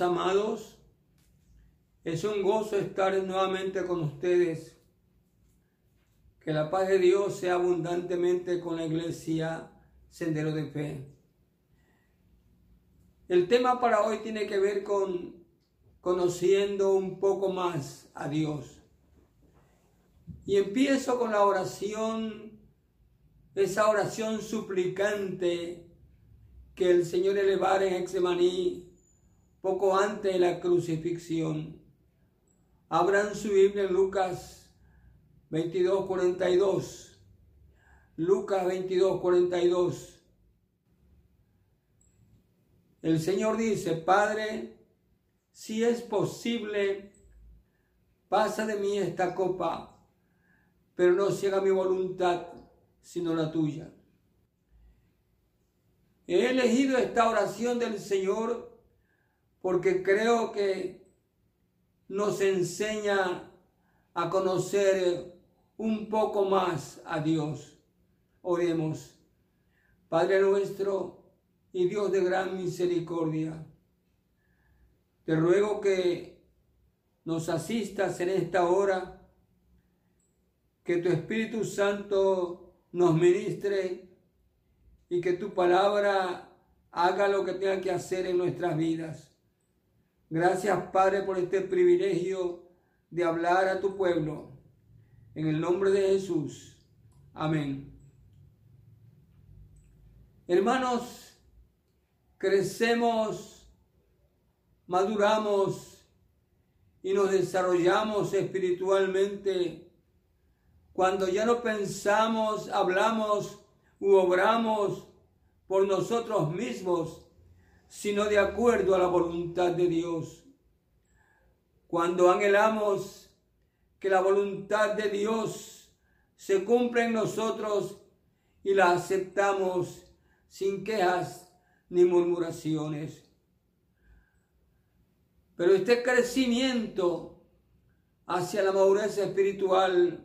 Amados, es un gozo estar nuevamente con ustedes. Que la paz de Dios sea abundantemente con la iglesia Sendero de Fe. El tema para hoy tiene que ver con conociendo un poco más a Dios. Y empiezo con la oración, esa oración suplicante que el Señor elevara en Exemaní poco antes de la crucifixión. Abran su Biblia en Lucas 22, 42. Lucas 22, 42. El Señor dice, Padre, si es posible, pasa de mí esta copa, pero no se mi voluntad, sino la tuya. He elegido esta oración del Señor porque creo que nos enseña a conocer un poco más a Dios. Oremos. Padre nuestro y Dios de gran misericordia, te ruego que nos asistas en esta hora, que tu Espíritu Santo nos ministre y que tu palabra haga lo que tenga que hacer en nuestras vidas. Gracias, Padre, por este privilegio de hablar a tu pueblo. En el nombre de Jesús. Amén. Hermanos, crecemos, maduramos y nos desarrollamos espiritualmente cuando ya no pensamos, hablamos u obramos por nosotros mismos, sino de acuerdo a la voluntad de Dios. Cuando anhelamos que la voluntad de Dios se cumpla en nosotros y la aceptamos sin quejas ni murmuraciones. Pero este crecimiento hacia la madurez espiritual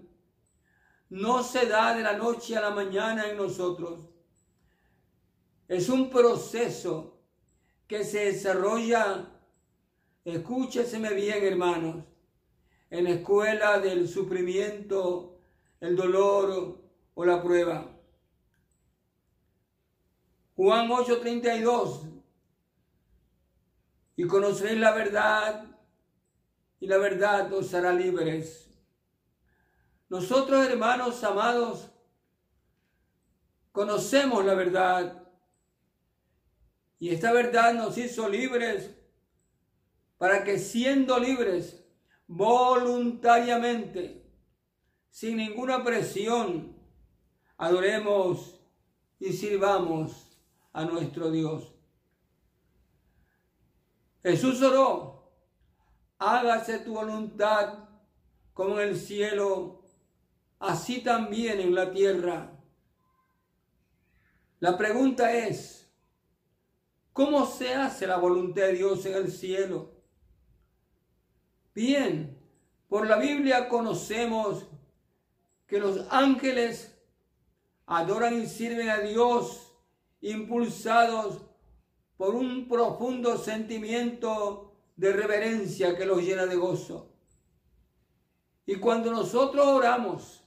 no se da de la noche a la mañana en nosotros. Es un proceso que se desarrolla, escúcheseme bien hermanos, en la escuela del sufrimiento, el dolor o la prueba. Juan 8:32, y conoceréis la verdad, y la verdad os hará libres. Nosotros, hermanos amados, conocemos la verdad y esta verdad nos hizo libres para que siendo libres voluntariamente, sin ninguna presión, adoremos y sirvamos a nuestro Dios. Jesús oró, hágase tu voluntad como en el cielo, así también en la tierra. La pregunta es, ¿Cómo se hace la voluntad de Dios en el cielo? Bien, por la Biblia conocemos que los ángeles adoran y sirven a Dios impulsados por un profundo sentimiento de reverencia que los llena de gozo. Y cuando nosotros oramos,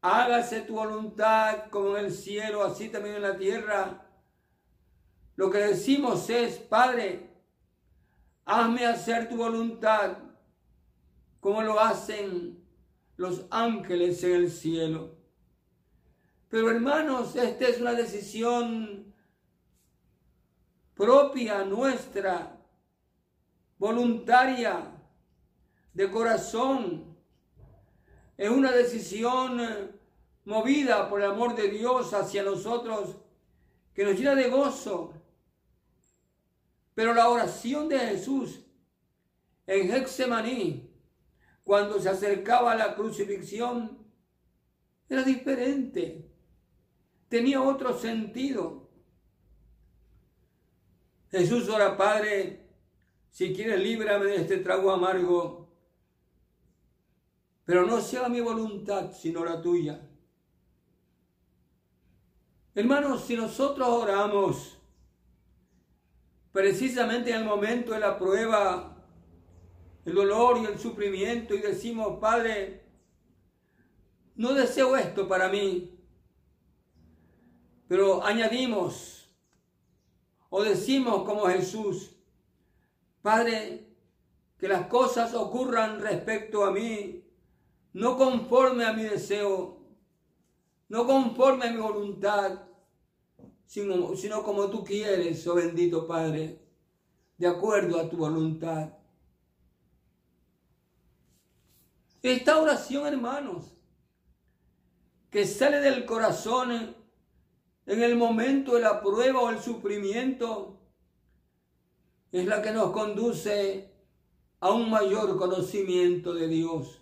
hágase tu voluntad como en el cielo, así también en la tierra, lo que decimos es, Padre, hazme hacer tu voluntad como lo hacen los ángeles en el cielo. Pero hermanos, esta es una decisión propia nuestra, voluntaria, de corazón. Es una decisión movida por el amor de Dios hacia nosotros que nos llena de gozo, pero la oración de Jesús en Hexemaní, cuando se acercaba a la crucifixión, era diferente. Tenía otro sentido. Jesús ora, Padre, si quieres líbrame de este trago amargo, pero no sea mi voluntad, sino la tuya. Hermanos, si nosotros oramos precisamente en el momento de la prueba, el dolor y el sufrimiento y decimos, Padre, no deseo esto para mí, pero añadimos o decimos como Jesús, Padre, que las cosas ocurran respecto a mí, no conforme a mi deseo, no conforme a mi voluntad, sino, como tú quieres, oh bendito Padre, de acuerdo a tu voluntad. Esta oración, hermanos, que sale del corazón en el momento de la prueba o el sufrimiento, es la que nos conduce a un mayor conocimiento de Dios.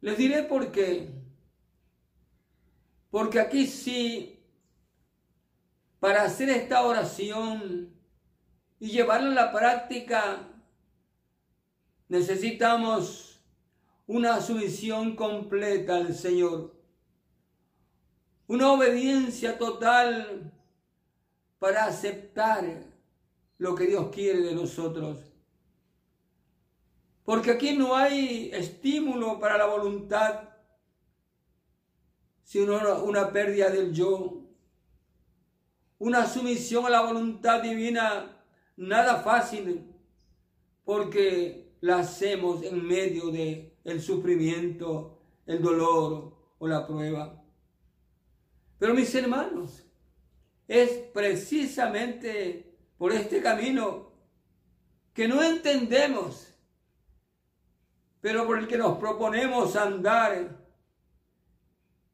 Les diré por qué. Porque aquí sí para hacer esta oración y llevarla a la práctica, necesitamos una sumisión completa al Señor, una obediencia total para aceptar lo que Dios quiere de nosotros. Porque aquí no hay estímulo para la voluntad, sino una pérdida del yo una sumisión a la voluntad divina nada fácil porque la hacemos en medio de el sufrimiento, el dolor o la prueba. Pero mis hermanos, es precisamente por este camino que no entendemos, pero por el que nos proponemos andar,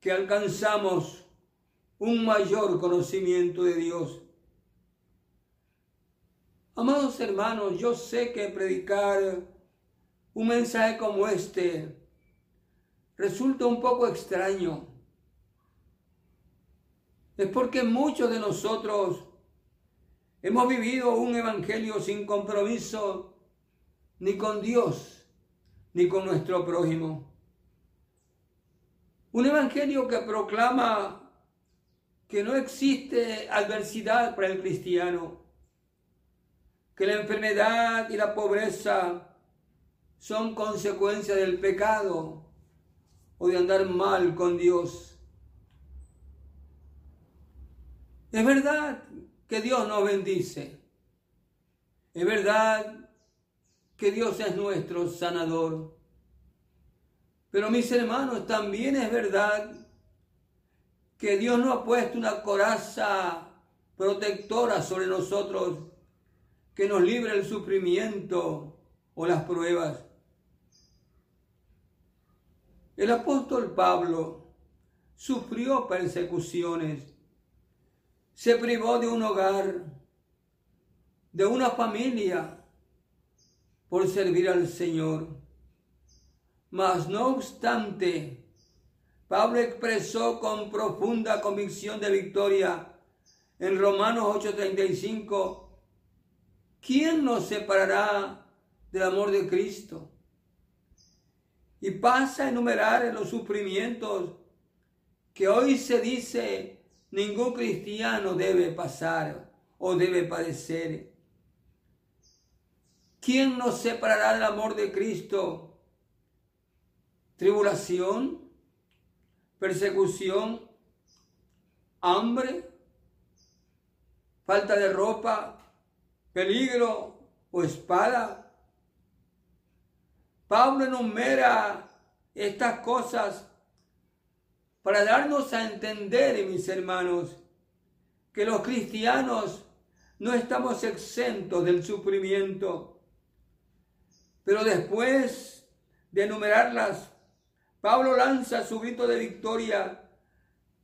que alcanzamos un mayor conocimiento de Dios. Amados hermanos, yo sé que predicar un mensaje como este resulta un poco extraño. Es porque muchos de nosotros hemos vivido un evangelio sin compromiso ni con Dios ni con nuestro prójimo. Un evangelio que proclama que no existe adversidad para el cristiano, que la enfermedad y la pobreza son consecuencia del pecado o de andar mal con Dios. Es verdad que Dios nos bendice. Es verdad que Dios es nuestro sanador. Pero mis hermanos, también es verdad que Dios no ha puesto una coraza protectora sobre nosotros que nos libre el sufrimiento o las pruebas. El apóstol Pablo sufrió persecuciones, se privó de un hogar, de una familia, por servir al Señor. Mas no obstante, Pablo expresó con profunda convicción de victoria en Romanos 8:35, ¿quién nos separará del amor de Cristo? Y pasa a enumerar los sufrimientos que hoy se dice ningún cristiano debe pasar o debe padecer. ¿Quién nos separará del amor de Cristo? ¿Tribulación? Persecución, hambre, falta de ropa, peligro o espada. Pablo enumera estas cosas para darnos a entender, mis hermanos, que los cristianos no estamos exentos del sufrimiento. Pero después de enumerarlas, Pablo lanza su grito de victoria,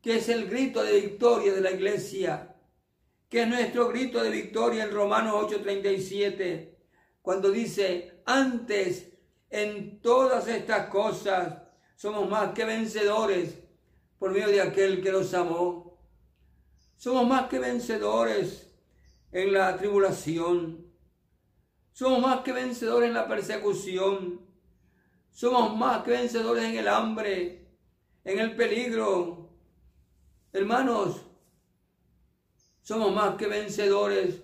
que es el grito de victoria de la iglesia, que es nuestro grito de victoria en Romanos 8:37, cuando dice, antes en todas estas cosas somos más que vencedores por medio de aquel que nos amó. Somos más que vencedores en la tribulación. Somos más que vencedores en la persecución. Somos más que vencedores en el hambre, en el peligro. Hermanos, somos más que vencedores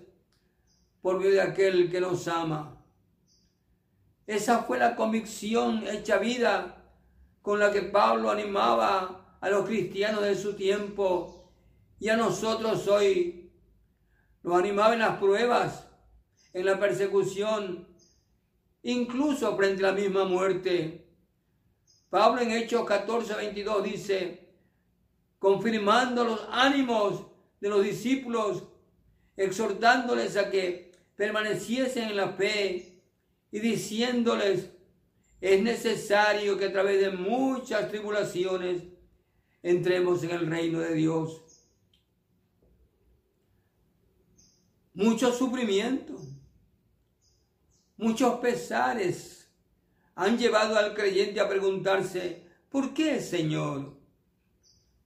por medio de aquel que nos ama. Esa fue la convicción hecha vida con la que Pablo animaba a los cristianos de su tiempo y a nosotros hoy. Nos animaba en las pruebas, en la persecución, incluso frente a la misma muerte. Pablo en Hechos 14, 22 dice, confirmando los ánimos de los discípulos, exhortándoles a que permaneciesen en la fe y diciéndoles, es necesario que a través de muchas tribulaciones entremos en el reino de Dios. Mucho sufrimiento, muchos pesares han llevado al creyente a preguntarse, ¿por qué, Señor?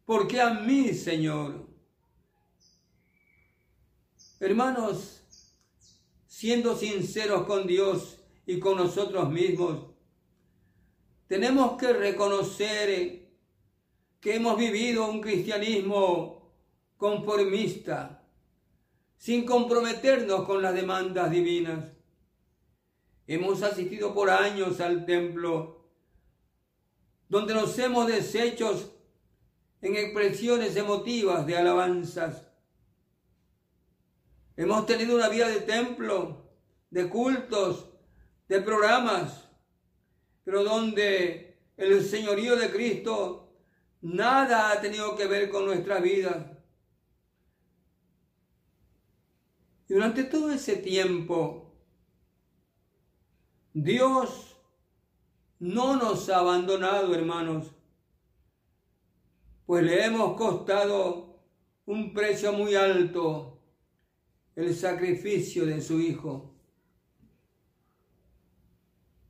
¿Por qué a mí, Señor? Hermanos, siendo sinceros con Dios y con nosotros mismos, tenemos que reconocer que hemos vivido un cristianismo conformista, sin comprometernos con las demandas divinas. Hemos asistido por años al templo, donde nos hemos deshecho en expresiones emotivas de alabanzas. Hemos tenido una vida de templo, de cultos, de programas, pero donde el señorío de Cristo nada ha tenido que ver con nuestra vida. Y durante todo ese tiempo, Dios no nos ha abandonado, hermanos pues le hemos costado un precio muy alto el sacrificio de su Hijo.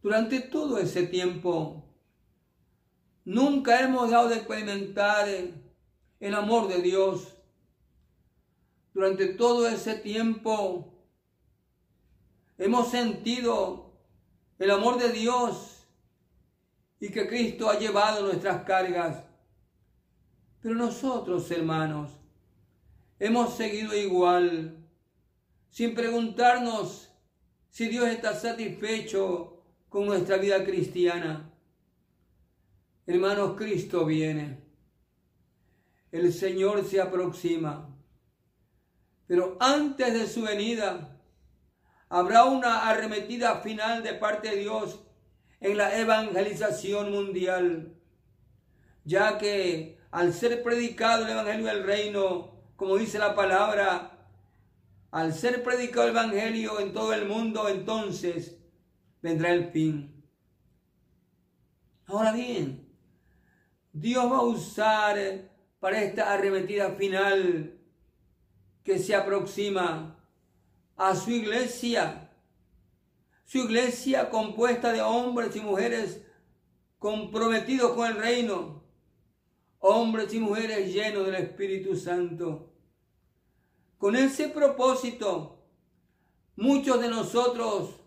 Durante todo ese tiempo, nunca hemos dado de experimentar el amor de Dios. Durante todo ese tiempo, hemos sentido el amor de Dios y que Cristo ha llevado nuestras cargas. Pero nosotros, hermanos, hemos seguido igual, sin preguntarnos si Dios está satisfecho con nuestra vida cristiana. Hermanos, Cristo viene. El Señor se aproxima. Pero antes de su venida, habrá una arremetida final de parte de Dios en la evangelización mundial, ya que al ser predicado el Evangelio del Reino, como dice la palabra, al ser predicado el Evangelio en todo el mundo, entonces vendrá el fin. Ahora bien, Dios va a usar para esta arremetida final que se aproxima a su iglesia, su iglesia compuesta de hombres y mujeres comprometidos con el reino, hombres y mujeres llenos del Espíritu Santo. Con ese propósito, muchos de nosotros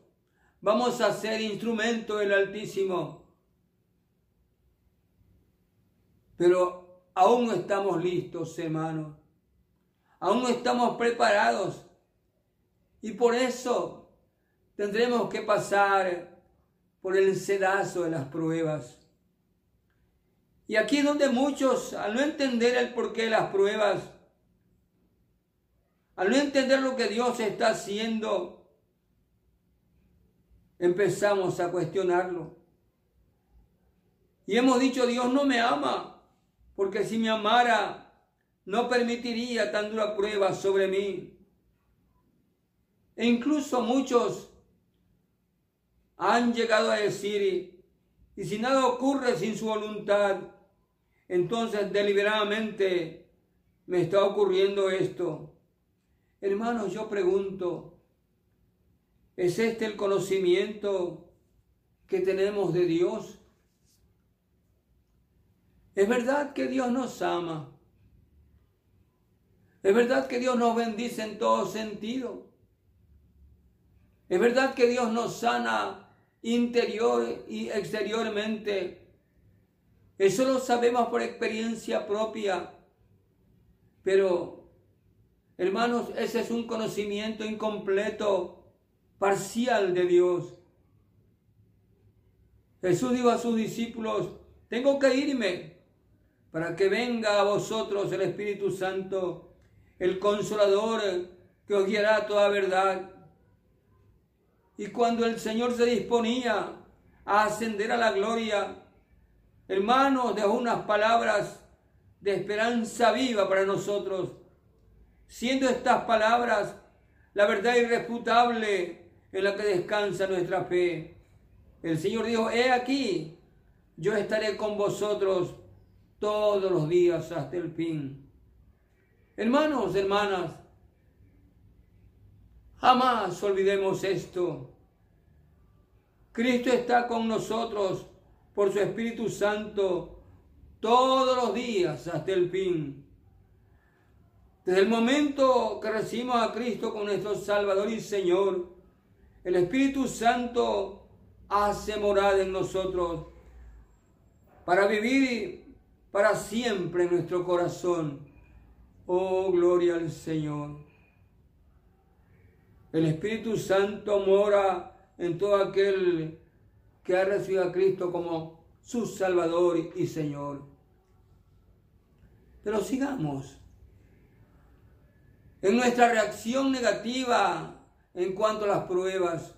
vamos a ser instrumento del Altísimo. Pero aún no estamos listos, hermanos. Aún no estamos preparados. Y por eso tendremos que pasar por el sedazo de las pruebas. Y aquí es donde muchos, al no entender el porqué de las pruebas, al no entender lo que Dios está haciendo, empezamos a cuestionarlo. Y hemos dicho, Dios no me ama, porque si me amara, no permitiría tan dura prueba sobre mí. E incluso muchos han llegado a decir, y si nada ocurre sin su voluntad, entonces deliberadamente me está ocurriendo esto. Hermanos, yo pregunto, ¿es este el conocimiento que tenemos de Dios? Es verdad que Dios nos ama. Es verdad que Dios nos bendice en todo sentido. Es verdad que Dios nos sana interior y exteriormente. Eso lo sabemos por experiencia propia. Pero Hermanos, ese es un conocimiento incompleto, parcial de Dios. Jesús dijo a sus discípulos, tengo que irme para que venga a vosotros el Espíritu Santo, el consolador que os guiará toda verdad. Y cuando el Señor se disponía a ascender a la gloria, hermanos, dejó unas palabras de esperanza viva para nosotros, siendo estas palabras la verdad irrefutable en la que descansa nuestra fe. El Señor dijo, he aquí, yo estaré con vosotros todos los días hasta el fin. Hermanos, hermanas, jamás olvidemos esto. Cristo está con nosotros por su Espíritu Santo todos los días hasta el fin. Desde el momento que recibimos a Cristo como nuestro Salvador y Señor, el Espíritu Santo hace morada en nosotros para vivir para siempre en nuestro corazón. Oh, gloria al Señor. El Espíritu Santo mora en todo aquel que ha recibido a Cristo como su Salvador y Señor. Pero sigamos. En nuestra reacción negativa en cuanto a las pruebas,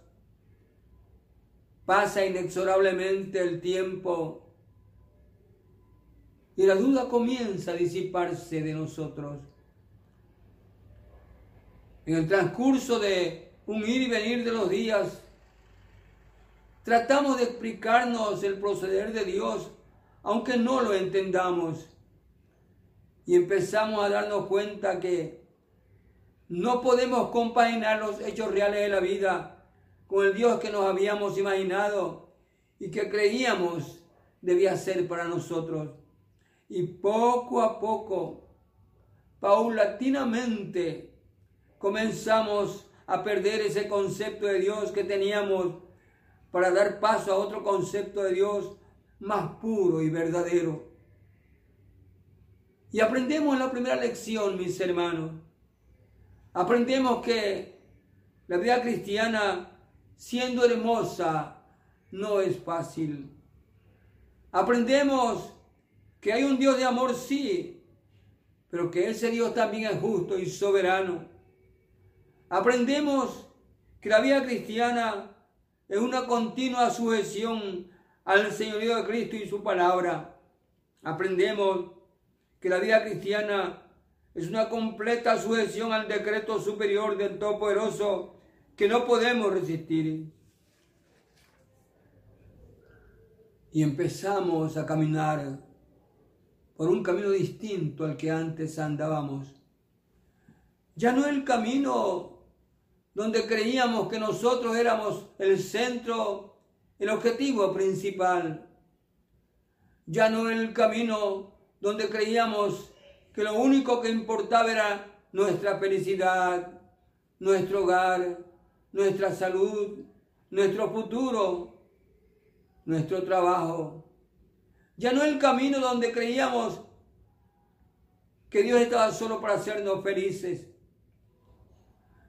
pasa inexorablemente el tiempo y la duda comienza a disiparse de nosotros. En el transcurso de un ir y venir de los días, Tratamos de explicarnos el proceder de Dios, aunque no lo entendamos. Y empezamos a darnos cuenta que no podemos compaginar los hechos reales de la vida con el Dios que nos habíamos imaginado y que creíamos debía ser para nosotros. Y poco a poco, paulatinamente, comenzamos a perder ese concepto de Dios que teníamos para dar paso a otro concepto de Dios más puro y verdadero. Y aprendemos en la primera lección, mis hermanos. Aprendemos que la vida cristiana, siendo hermosa, no es fácil. Aprendemos que hay un Dios de amor, sí, pero que ese Dios también es justo y soberano. Aprendemos que la vida cristiana es una continua sujeción al Señorío de Cristo y su palabra. Aprendemos que la vida cristiana es una completa sujeción al decreto superior del Todopoderoso que no podemos resistir. Y empezamos a caminar por un camino distinto al que antes andábamos. Ya no el camino donde creíamos que nosotros éramos el centro, el objetivo principal. Ya no el camino donde creíamos que lo único que importaba era nuestra felicidad, nuestro hogar, nuestra salud, nuestro futuro, nuestro trabajo. Ya no el camino donde creíamos que Dios estaba solo para hacernos felices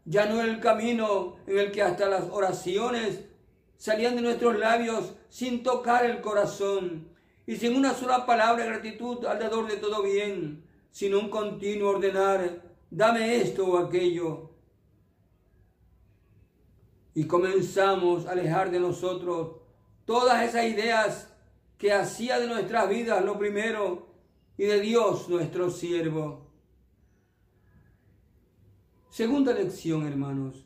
ya no el camino en el que hasta las oraciones salían de nuestros labios sin tocar el corazón y sin una sola palabra de gratitud alrededor de todo bien, sino un continuo ordenar, dame esto o aquello. Y comenzamos a alejar de nosotros todas esas ideas que hacía de nuestras vidas lo primero y de Dios nuestro siervo. Segunda lección, hermanos.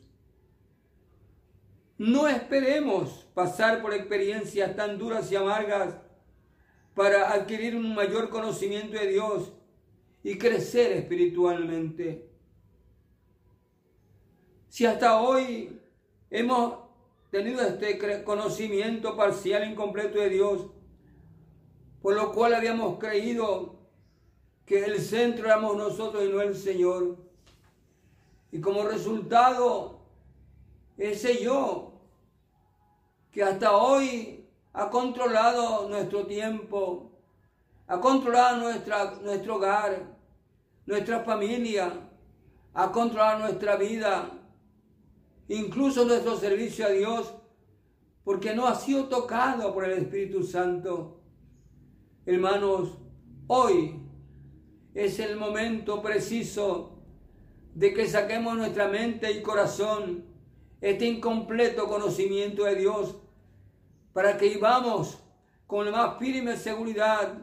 No esperemos pasar por experiencias tan duras y amargas para adquirir un mayor conocimiento de Dios y crecer espiritualmente. Si hasta hoy hemos tenido este conocimiento parcial e incompleto de Dios, por lo cual habíamos creído que el centro éramos nosotros y no el Señor, y como resultado, ese yo que hasta hoy ha controlado nuestro tiempo, ha controlado nuestra, nuestro hogar, nuestra familia, a controlar nuestra vida, incluso nuestro servicio a Dios, porque no ha sido tocado por el Espíritu Santo. Hermanos, hoy es el momento preciso de que saquemos nuestra mente y corazón este incompleto conocimiento de Dios para que vivamos con la más firme seguridad,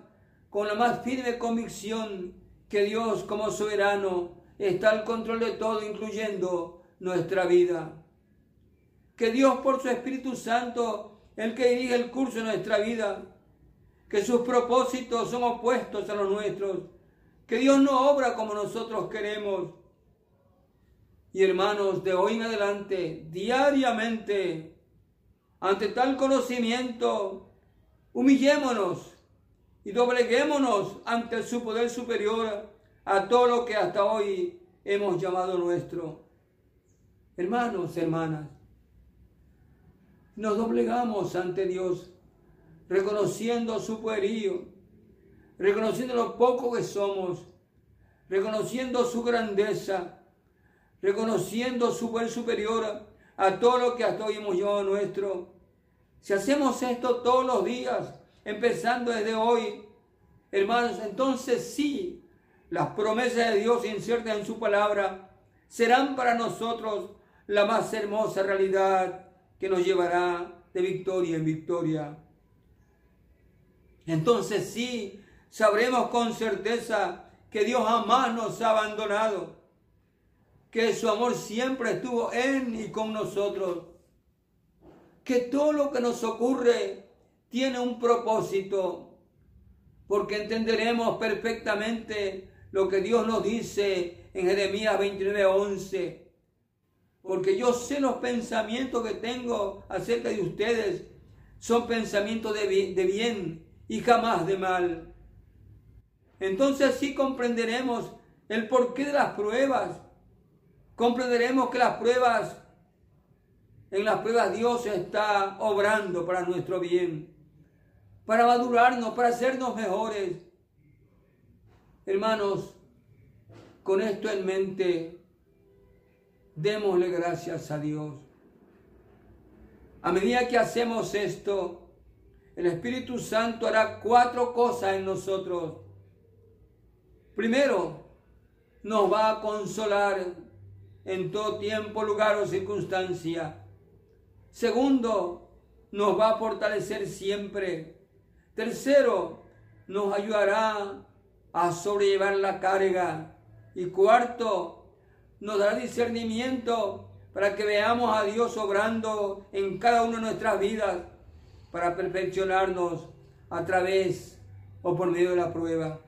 con la más firme convicción que Dios como soberano está al control de todo, incluyendo nuestra vida. Que Dios por su Espíritu Santo, el que dirige el curso de nuestra vida, que sus propósitos son opuestos a los nuestros, que Dios no obra como nosotros queremos. Y hermanos, de hoy en adelante, diariamente, ante tal conocimiento, humillémonos y dobleguémonos ante su poder superior a todo lo que hasta hoy hemos llamado nuestro. Hermanos, hermanas, nos doblegamos ante Dios, reconociendo su poderío, reconociendo lo poco que somos, reconociendo su grandeza, reconociendo su poder superior a todo lo que hasta hoy hemos llamado nuestro. Si hacemos esto todos los días, empezando desde hoy, hermanos, entonces sí, las promesas de Dios inciertas en su palabra serán para nosotros la más hermosa realidad que nos llevará de victoria en victoria. Entonces sí, sabremos con certeza que Dios jamás nos ha abandonado, que su amor siempre estuvo en y con nosotros, que todo lo que nos ocurre tiene un propósito, porque entenderemos perfectamente lo que Dios nos dice en Jeremías 29, 11. Porque yo sé los pensamientos que tengo acerca de ustedes. Son pensamientos de bien, y jamás de mal. Entonces sí comprenderemos el porqué de las pruebas. Comprenderemos que las pruebas, en las pruebas Dios está obrando para nuestro bien, para madurarnos, para hacernos mejores. Hermanos, con esto en mente, démosle gracias a Dios. A medida que hacemos esto, el Espíritu Santo hará cuatro cosas en nosotros. Primero, nos va a consolar en todo tiempo, lugar o circunstancia. Segundo, nos va a fortalecer siempre. Tercero, nos ayudará a sobrellevar la carga. Y cuarto, nos dará discernimiento para que veamos a Dios obrando en cada una de nuestras vidas para perfeccionarnos a través o por medio de la prueba.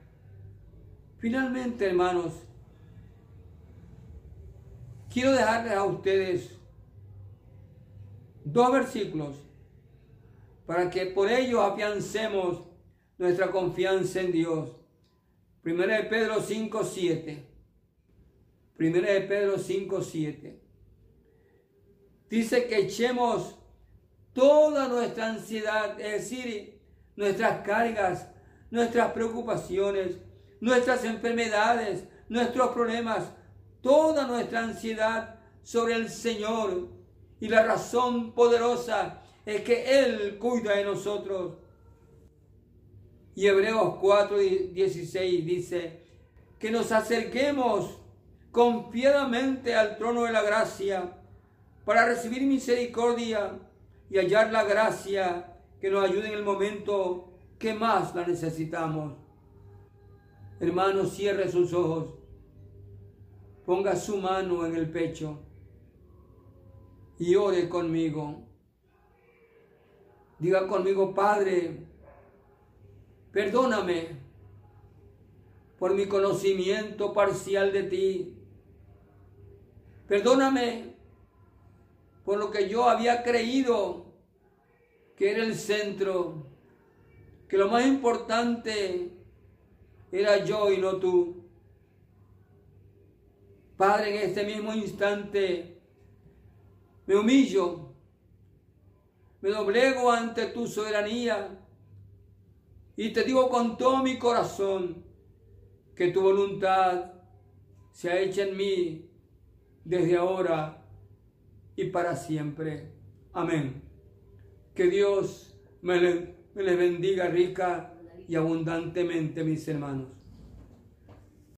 Finalmente, hermanos, quiero dejarles a ustedes dos versículos para que por ellos afiancemos nuestra confianza en Dios. Primera de Pedro 5, 7. Primera de Pedro 5, 7. Dice que echemos toda nuestra ansiedad, es decir, nuestras cargas, nuestras preocupaciones, nuestras enfermedades, nuestros problemas, toda nuestra ansiedad sobre el Señor. Y la razón poderosa es que Él cuida de nosotros. Y Hebreos 4, 16 dice, que nos acerquemos confiadamente al trono de la gracia para recibir misericordia y hallar la gracia que nos ayude en el momento que más la necesitamos. Hermano, cierre sus ojos, ponga su mano en el pecho y ore conmigo. Diga conmigo, Padre, Perdóname por mi conocimiento parcial de ti. Perdóname por lo que yo había creído que era el centro, que lo más importante era yo y no tú. Padre, en este mismo instante me humillo, me doblego ante tu soberanía y te digo con todo mi corazón que tu voluntad se ha hecho en mí desde ahora y para siempre. Amén. Que Dios me, les bendiga rica y abundantemente, mis hermanos.